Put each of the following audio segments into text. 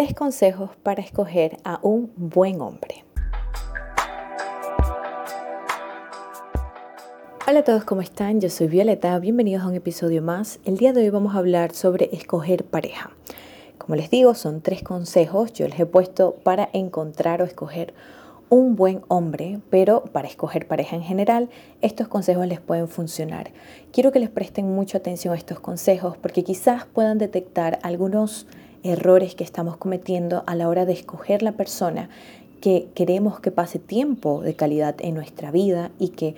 Tres consejos para escoger a un buen hombre. Hola a todos, ¿cómo están? Yo soy Violeta, bienvenidos a un episodio más. El día de hoy vamos a hablar sobre escoger pareja. Como les digo, son tres consejos, yo les he puesto para encontrar o escoger un buen hombre, pero para escoger pareja en general, estos consejos les pueden funcionar. Quiero que les presten mucha atención a estos consejos porque quizás puedan detectar algunos errores que estamos cometiendo a la hora de escoger la persona que queremos que pase tiempo de calidad en nuestra vida y que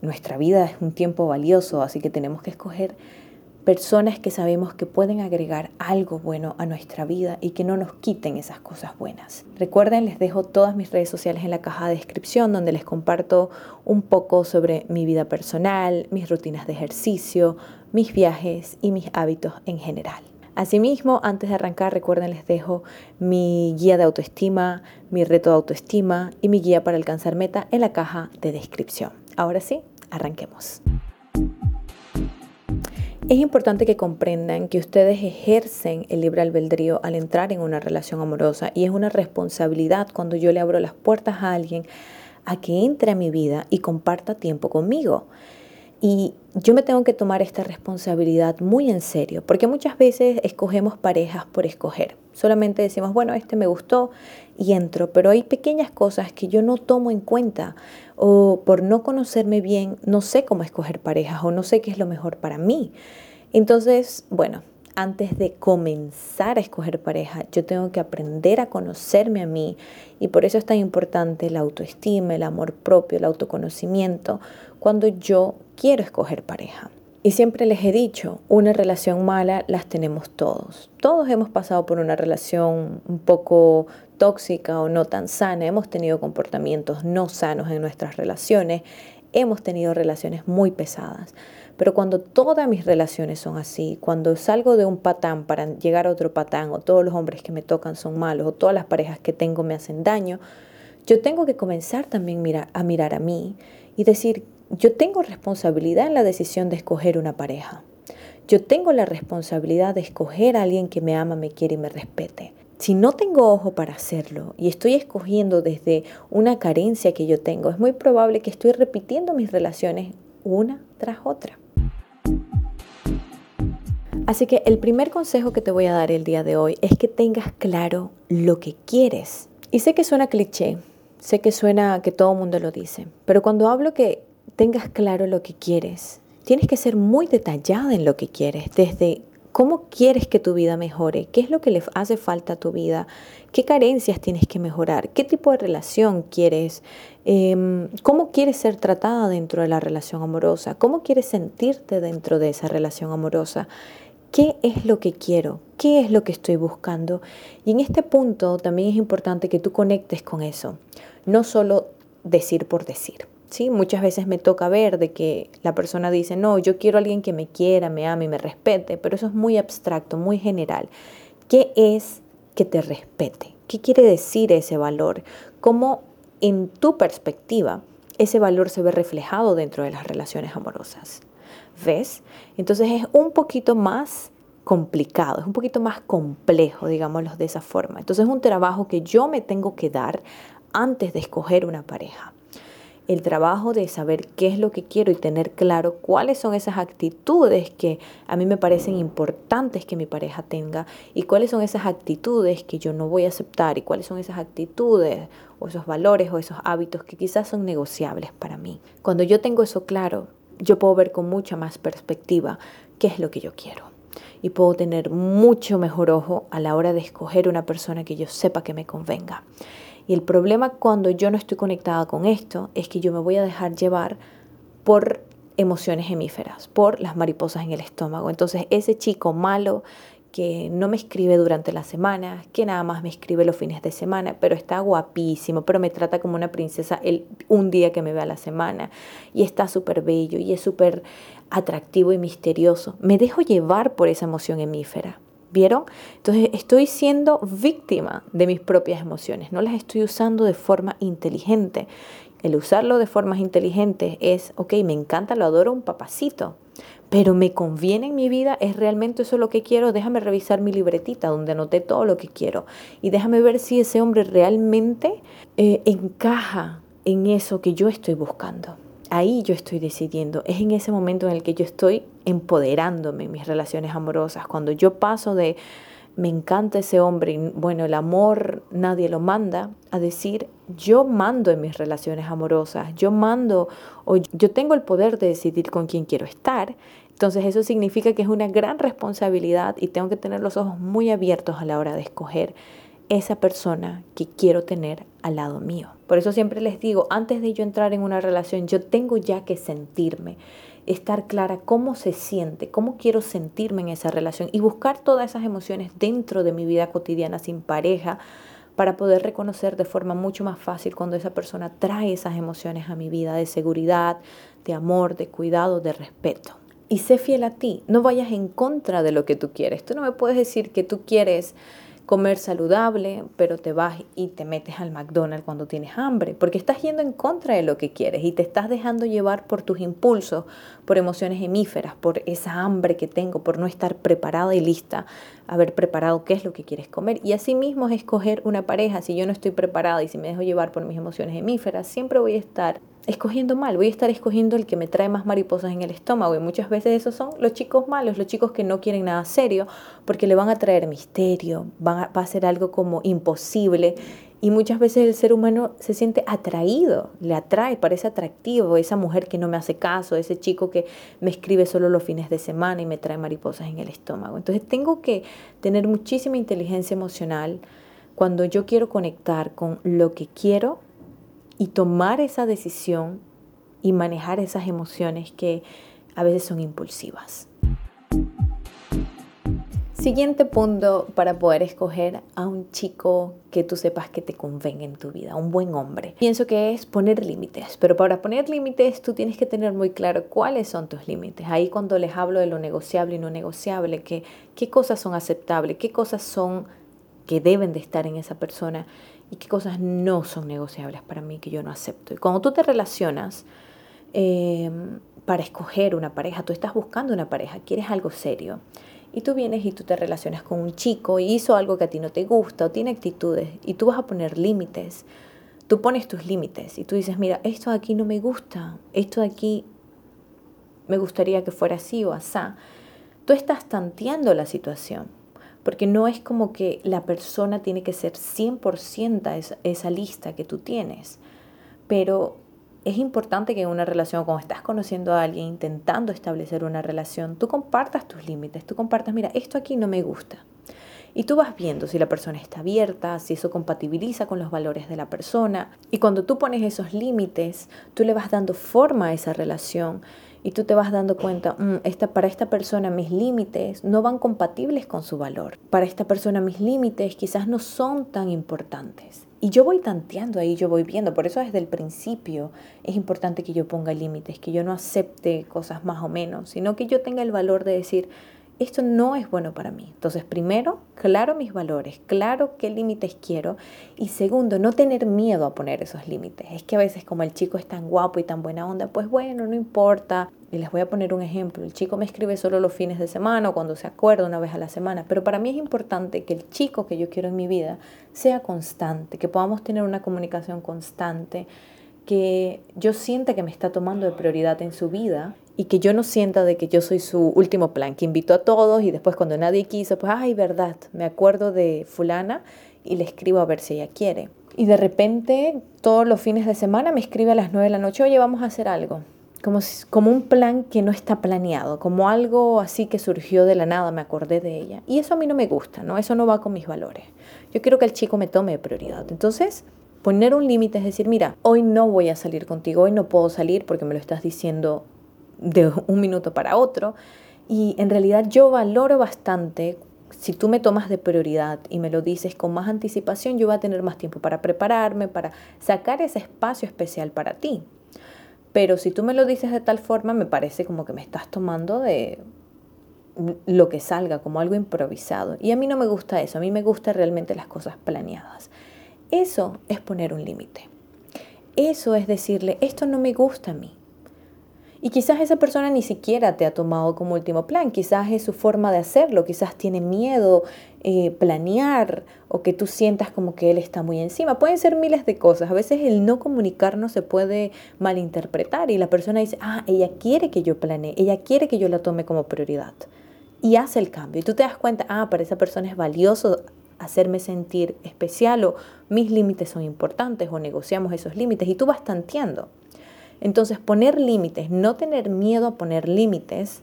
nuestra vida es un tiempo valioso, así que tenemos que escoger personas que sabemos que pueden agregar algo bueno a nuestra vida y que no nos quiten esas cosas buenas. Recuerden, les dejo todas mis redes sociales en la caja de descripción donde les comparto un poco sobre mi vida personal, mis rutinas de ejercicio, mis viajes y mis hábitos en general. Asimismo, antes de arrancar, recuerden, les dejo mi guía de autoestima, mi reto de autoestima y mi guía para alcanzar meta en la caja de descripción. Ahora sí, arranquemos. Es importante que comprendan que ustedes ejercen el libre albedrío al entrar en una relación amorosa y es una responsabilidad cuando yo le abro las puertas a alguien a que entre a mi vida y comparta tiempo conmigo. Y yo me tengo que tomar esta responsabilidad muy en serio, porque muchas veces escogemos parejas por escoger. Solamente decimos, bueno, este me gustó y entro, pero hay pequeñas cosas que yo no tomo en cuenta o por no conocerme bien, no sé cómo escoger parejas o no sé qué es lo mejor para mí. Entonces, bueno, antes de comenzar a escoger pareja, yo tengo que aprender a conocerme a mí y por eso es tan importante la autoestima, el amor propio, el autoconocimiento, cuando yo quiero escoger pareja. Y siempre les he dicho, una relación mala las tenemos todos. Todos hemos pasado por una relación un poco tóxica o no tan sana, hemos tenido comportamientos no sanos en nuestras relaciones, hemos tenido relaciones muy pesadas. Pero cuando todas mis relaciones son así, cuando salgo de un patán para llegar a otro patán, o todos los hombres que me tocan son malos, o todas las parejas que tengo me hacen daño, yo tengo que comenzar también a mirar a mí y decir, yo tengo responsabilidad en la decisión de escoger una pareja. Yo tengo la responsabilidad de escoger a alguien que me ama, me quiere y me respete. Si no tengo ojo para hacerlo y estoy escogiendo desde una carencia que yo tengo, es muy probable que estoy repitiendo mis relaciones una tras otra. Así que el primer consejo que te voy a dar el día de hoy es que tengas claro lo que quieres. Y sé que suena cliché, sé que suena que todo el mundo lo dice, pero cuando hablo que tengas claro lo que quieres. Tienes que ser muy detallada en lo que quieres, desde cómo quieres que tu vida mejore, qué es lo que le hace falta a tu vida, qué carencias tienes que mejorar, qué tipo de relación quieres, em, cómo quieres ser tratada dentro de la relación amorosa, cómo quieres sentirte dentro de esa relación amorosa. ¿Qué es lo que quiero? ¿Qué es lo que estoy buscando? Y en este punto también es importante que tú conectes con eso, no solo decir por decir. ¿Sí? Muchas veces me toca ver de que la persona dice, no, yo quiero a alguien que me quiera, me ame, me respete, pero eso es muy abstracto, muy general. ¿Qué es que te respete? ¿Qué quiere decir ese valor? ¿Cómo en tu perspectiva ese valor se ve reflejado dentro de las relaciones amorosas? ¿Ves? Entonces es un poquito más complicado, es un poquito más complejo, digámoslo de esa forma. Entonces es un trabajo que yo me tengo que dar antes de escoger una pareja el trabajo de saber qué es lo que quiero y tener claro cuáles son esas actitudes que a mí me parecen importantes que mi pareja tenga y cuáles son esas actitudes que yo no voy a aceptar y cuáles son esas actitudes o esos valores o esos hábitos que quizás son negociables para mí. Cuando yo tengo eso claro, yo puedo ver con mucha más perspectiva qué es lo que yo quiero y puedo tener mucho mejor ojo a la hora de escoger una persona que yo sepa que me convenga. Y el problema cuando yo no estoy conectada con esto es que yo me voy a dejar llevar por emociones hemíferas, por las mariposas en el estómago. Entonces ese chico malo que no me escribe durante la semana, que nada más me escribe los fines de semana, pero está guapísimo, pero me trata como una princesa el, un día que me ve a la semana y está súper bello y es súper atractivo y misterioso. Me dejo llevar por esa emoción hemífera. ¿Vieron? Entonces estoy siendo víctima de mis propias emociones, no las estoy usando de forma inteligente. El usarlo de formas inteligentes es, ok, me encanta, lo adoro un papacito, pero me conviene en mi vida, es realmente eso lo que quiero, déjame revisar mi libretita donde anoté todo lo que quiero y déjame ver si ese hombre realmente eh, encaja en eso que yo estoy buscando. Ahí yo estoy decidiendo, es en ese momento en el que yo estoy empoderándome en mis relaciones amorosas, cuando yo paso de me encanta ese hombre, bueno, el amor nadie lo manda, a decir, yo mando en mis relaciones amorosas, yo mando, o yo tengo el poder de decidir con quién quiero estar. Entonces eso significa que es una gran responsabilidad y tengo que tener los ojos muy abiertos a la hora de escoger esa persona que quiero tener al lado mío. Por eso siempre les digo, antes de yo entrar en una relación, yo tengo ya que sentirme estar clara cómo se siente, cómo quiero sentirme en esa relación y buscar todas esas emociones dentro de mi vida cotidiana sin pareja para poder reconocer de forma mucho más fácil cuando esa persona trae esas emociones a mi vida de seguridad, de amor, de cuidado, de respeto. Y sé fiel a ti, no vayas en contra de lo que tú quieres. Tú no me puedes decir que tú quieres comer saludable, pero te vas y te metes al McDonald's cuando tienes hambre, porque estás yendo en contra de lo que quieres y te estás dejando llevar por tus impulsos, por emociones hemíferas, por esa hambre que tengo, por no estar preparada y lista, haber preparado qué es lo que quieres comer. Y así mismo es escoger una pareja, si yo no estoy preparada y si me dejo llevar por mis emociones hemíferas, siempre voy a estar escogiendo mal, voy a estar escogiendo el que me trae más mariposas en el estómago y muchas veces esos son los chicos malos, los chicos que no quieren nada serio porque le van a traer misterio, va a ser algo como imposible y muchas veces el ser humano se siente atraído, le atrae, parece atractivo esa mujer que no me hace caso, ese chico que me escribe solo los fines de semana y me trae mariposas en el estómago. Entonces tengo que tener muchísima inteligencia emocional cuando yo quiero conectar con lo que quiero y tomar esa decisión y manejar esas emociones que a veces son impulsivas. Siguiente punto para poder escoger a un chico que tú sepas que te convenga en tu vida, un buen hombre. Pienso que es poner límites, pero para poner límites tú tienes que tener muy claro cuáles son tus límites. Ahí cuando les hablo de lo negociable y no negociable, que, qué cosas son aceptables, qué cosas son que deben de estar en esa persona y qué cosas no son negociables para mí que yo no acepto. Y cuando tú te relacionas em, para escoger una pareja, tú estás buscando una pareja, quieres algo serio, y tú vienes y tú te relacionas con un chico y hizo algo que a ti no te gusta o tiene actitudes y tú vas a poner límites, tú pones tus límites y tú dices, mira, esto de aquí no me gusta, esto de aquí me gustaría que fuera así o asá. Tú estás tanteando la situación porque no es como que la persona tiene que ser 100% esa, esa lista que tú tienes, pero es importante que en una relación, cuando estás conociendo a alguien, intentando establecer una relación, tú compartas tus límites, tú compartas, mira, esto aquí no me gusta. Y tú vas viendo si la persona está abierta, si eso compatibiliza con los valores de la persona. Y cuando tú pones esos límites, tú le vas dando forma a esa relación y tú te vas dando cuenta, mm, esta, para esta persona mis límites no van compatibles con su valor. Para esta persona mis límites quizás no son tan importantes. Y yo voy tanteando ahí, yo voy viendo. Por eso desde el principio es importante que yo ponga límites, que yo no acepte cosas más o menos, sino que yo tenga el valor de decir, esto no es bueno para mí. Entonces, primero, claro mis valores, claro qué límites quiero. Y segundo, no tener miedo a poner esos límites. Es que a veces como el chico es tan guapo y tan buena onda, pues bueno, no importa. Y les voy a poner un ejemplo. El chico me escribe solo los fines de semana o cuando se acuerda una vez a la semana. Pero para mí es importante que el chico que yo quiero en mi vida sea constante, que podamos tener una comunicación constante, que yo sienta que me está tomando de prioridad en su vida y que yo no sienta de que yo soy su último plan, que invito a todos y después cuando nadie quiso, pues, ay, verdad, me acuerdo de fulana y le escribo a ver si ella quiere. Y de repente, todos los fines de semana me escribe a las 9 de la noche, oye, vamos a hacer algo. Como, como un plan que no está planeado, como algo así que surgió de la nada, me acordé de ella. Y eso a mí no me gusta, ¿no? Eso no va con mis valores. Yo quiero que el chico me tome prioridad. Entonces, poner un límite es decir, mira, hoy no voy a salir contigo, hoy no puedo salir porque me lo estás diciendo de un minuto para otro. Y en realidad yo valoro bastante, si tú me tomas de prioridad y me lo dices con más anticipación, yo voy a tener más tiempo para prepararme, para sacar ese espacio especial para ti. Pero si tú me lo dices de tal forma, me parece como que me estás tomando de lo que salga, como algo improvisado. Y a mí no me gusta eso, a mí me gustan realmente las cosas planeadas. Eso es poner un límite. Eso es decirle, esto no me gusta a mí. Y quizás esa persona ni siquiera te ha tomado como último plan, quizás es su forma de hacerlo, quizás tiene miedo eh, planear o que tú sientas como que él está muy encima. Pueden ser miles de cosas. A veces el no comunicarnos se puede malinterpretar y la persona dice, ah, ella quiere que yo planee, ella quiere que yo la tome como prioridad. Y hace el cambio. Y tú te das cuenta, ah, para esa persona es valioso hacerme sentir especial o mis límites son importantes o negociamos esos límites y tú vas tanteando. Entonces, poner límites, no tener miedo a poner límites,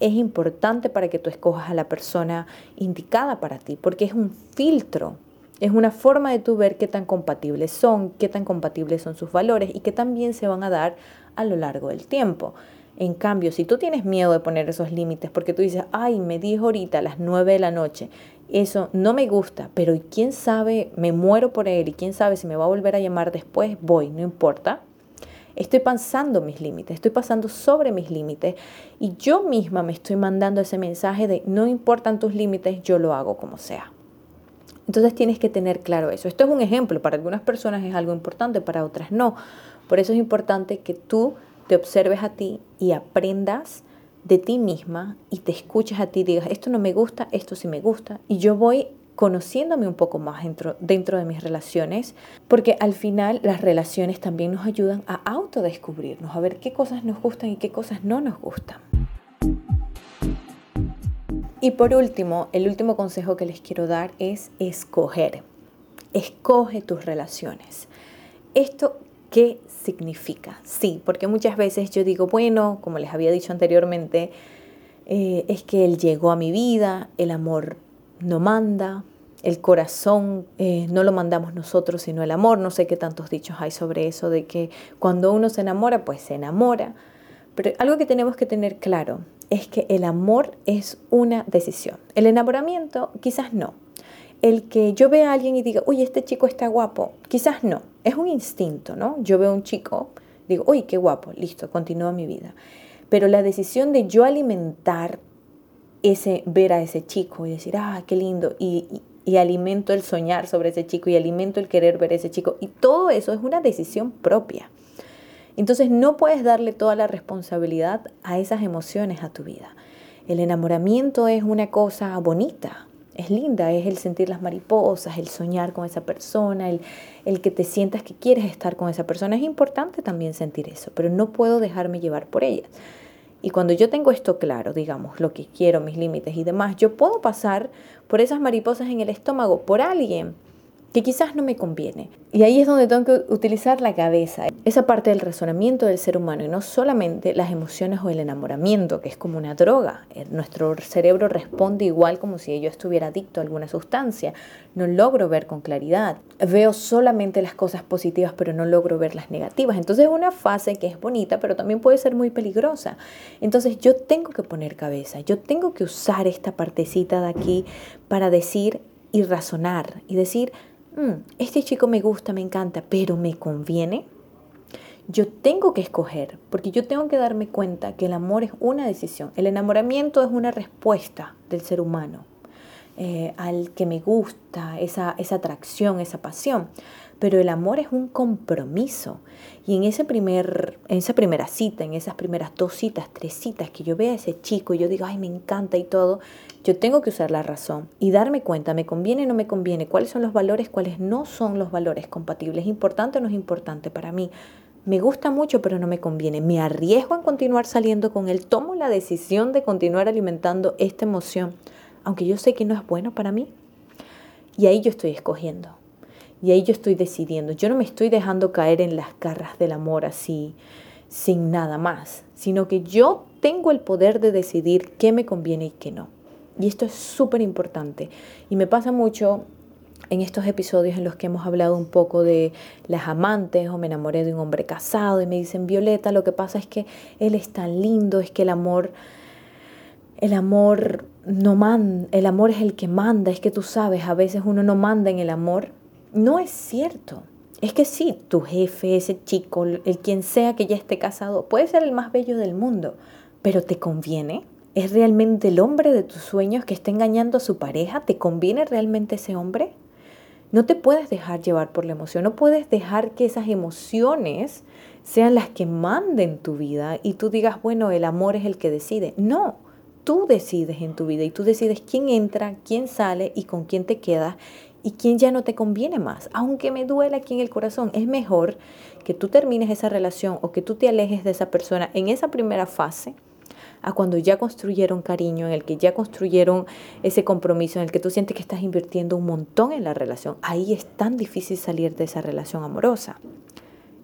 es importante para que tú escojas a la persona indicada para ti, porque es un filtro, es una forma de tú ver qué tan compatibles son, qué tan compatibles son sus valores y qué también se van a dar a lo largo del tiempo. En cambio, si tú tienes miedo de poner esos límites porque tú dices, ay, me dijo ahorita a las 9 de la noche, eso no me gusta, pero quién sabe, me muero por él y quién sabe si me va a volver a llamar después, voy, no importa Estoy pasando mis límites, estoy pasando sobre mis límites y yo misma me estoy mandando ese mensaje de no importan tus límites, yo lo hago como sea. Entonces tienes que tener claro eso. Esto es un ejemplo, para algunas personas es algo importante, para otras no. Por eso es importante que tú te observes a ti y aprendas de ti misma y te escuches a ti y digas, esto no me gusta, esto sí me gusta. Y yo voy conociéndome un poco más dentro, dentro de mis relaciones, porque al final las relaciones también nos ayudan a autodescubrirnos, a ver qué cosas nos gustan y qué cosas no nos gustan. Y por último, el último consejo que les quiero dar es escoger. Escoge tus relaciones. ¿Esto qué significa? Sí, porque muchas veces yo digo, bueno, como les había dicho anteriormente, eh, es que él llegó a mi vida, el amor no manda, el corazón eh, no lo mandamos nosotros, sino el amor. No sé qué tantos dichos hay sobre eso, de que cuando uno se enamora, pues se enamora. Pero algo que tenemos que tener claro es que el amor es una decisión. El enamoramiento quizás no. El que yo vea a alguien y diga, uy, este chico está guapo, quizás no. Es un instinto, ¿no? Yo veo a un chico, digo, uy, qué guapo, listo, continúa mi vida. Pero la decisión de yo alimentar ese ver a ese chico y decir, ah, qué lindo, y, y, alimento el soñar sobre ese chico y alimento el querer ver a ese chico, y todo eso es una decisión propia. Entonces no puedes darle toda la responsabilidad a esas emociones a tu vida. El enamoramiento es una cosa bonita, es linda, es el sentir las mariposas, el soñar con esa persona, el, el, que te sientas que quieres estar con esa persona. Es importante también sentir eso, pero no puedo dejarme llevar por ellas. Y cuando yo tengo esto claro, digamos, lo que quiero, mis límites y demás, yo puedo pasar por esas mariposas en el estómago por alguien que quizás no me conviene. Y ahí es donde tengo que utilizar la cabeza, esa parte del razonamiento del ser humano y no solamente las emociones o el enamoramiento, que es como una droga. Eh, nuestro cerebro responde igual como si yo estuviera adicto a alguna sustancia. No logro ver con claridad. Veo solamente las cosas positivas, pero no logro ver las negativas. Entonces es una fase que es bonita, pero también puede ser muy peligrosa. Entonces yo tengo que poner cabeza, yo tengo que usar esta partecita de aquí para decir y razonar y decir, Mm, este chico me gusta, me encanta, pero me conviene, yo tengo que escoger, porque yo tengo que darme cuenta que el amor es una decisión. El enamoramiento es una respuesta del ser humano eh, al que me gusta, esa, esa atracción, esa pasión. Pero el amor es un compromiso. Y en, ese primer, en esa primera cita, en esas primeras dos citas, tres citas, que yo vea a ese chico y yo digo, ay, me encanta y todo, yo tengo que usar la razón y darme cuenta, me conviene o no me conviene, cuáles son los valores, cuáles no son los valores compatibles, ¿es importante o no es importante para mí? Me gusta mucho, pero no me conviene. Me arriesgo en continuar saliendo con él. Tomo la decisión de continuar alimentando esta emoción, aunque yo sé que no es bueno para mí. Y ahí yo estoy escogiendo. Y ahí yo estoy decidiendo. Yo no me estoy dejando caer en las garras del amor así, sin nada más, sino que yo tengo el poder de decidir qué me conviene y qué no. Y esto es súper importante. Y me pasa mucho en estos episodios en los que hemos hablado un poco de las amantes o me enamoré de un hombre casado y me dicen, Violeta, lo que pasa es que él es tan lindo, es que el amor, el amor no manda, el amor es el que manda, es que tú sabes, a veces uno no manda en el amor. No es cierto. Es que sí, tu jefe, ese chico, el quien sea que ya esté casado, puede ser el más bello del mundo, pero ¿te conviene? ¿Es realmente el hombre de tus sueños que está engañando a su pareja? ¿Te conviene realmente ese hombre? No te puedes dejar llevar por la emoción, no puedes dejar que esas emociones sean las que manden tu vida y tú digas, bueno, el amor es el que decide. No, tú decides en tu vida y tú decides quién entra, quién sale y con quién te quedas y quién ya no te conviene más. Aunque me duela aquí en el corazón, es mejor que tú termines esa relación o que tú te alejes de esa persona en esa primera fase a cuando ya construyeron cariño, en el que ya construyeron ese compromiso, en el que tú sientes que estás invirtiendo un montón en la relación. Ahí es tan difícil salir de esa relación amorosa.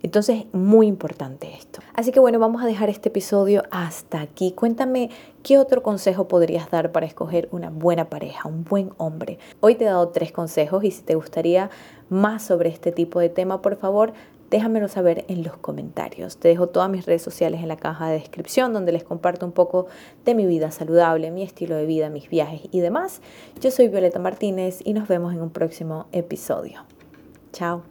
Entonces, muy importante esto. Así que bueno, vamos a dejar este episodio hasta aquí. Cuéntame qué otro consejo podrías dar para escoger una buena pareja, un buen hombre. Hoy te he dado tres consejos y si te gustaría más sobre este tipo de tema, por favor, déjamelo saber en los comentarios. Te dejo todas mis redes sociales en la caja de descripción donde les comparto un poco de mi vida saludable, mi estilo de vida, mis viajes y demás. Yo soy Violeta Martínez y nos vemos en un próximo episodio. Chao.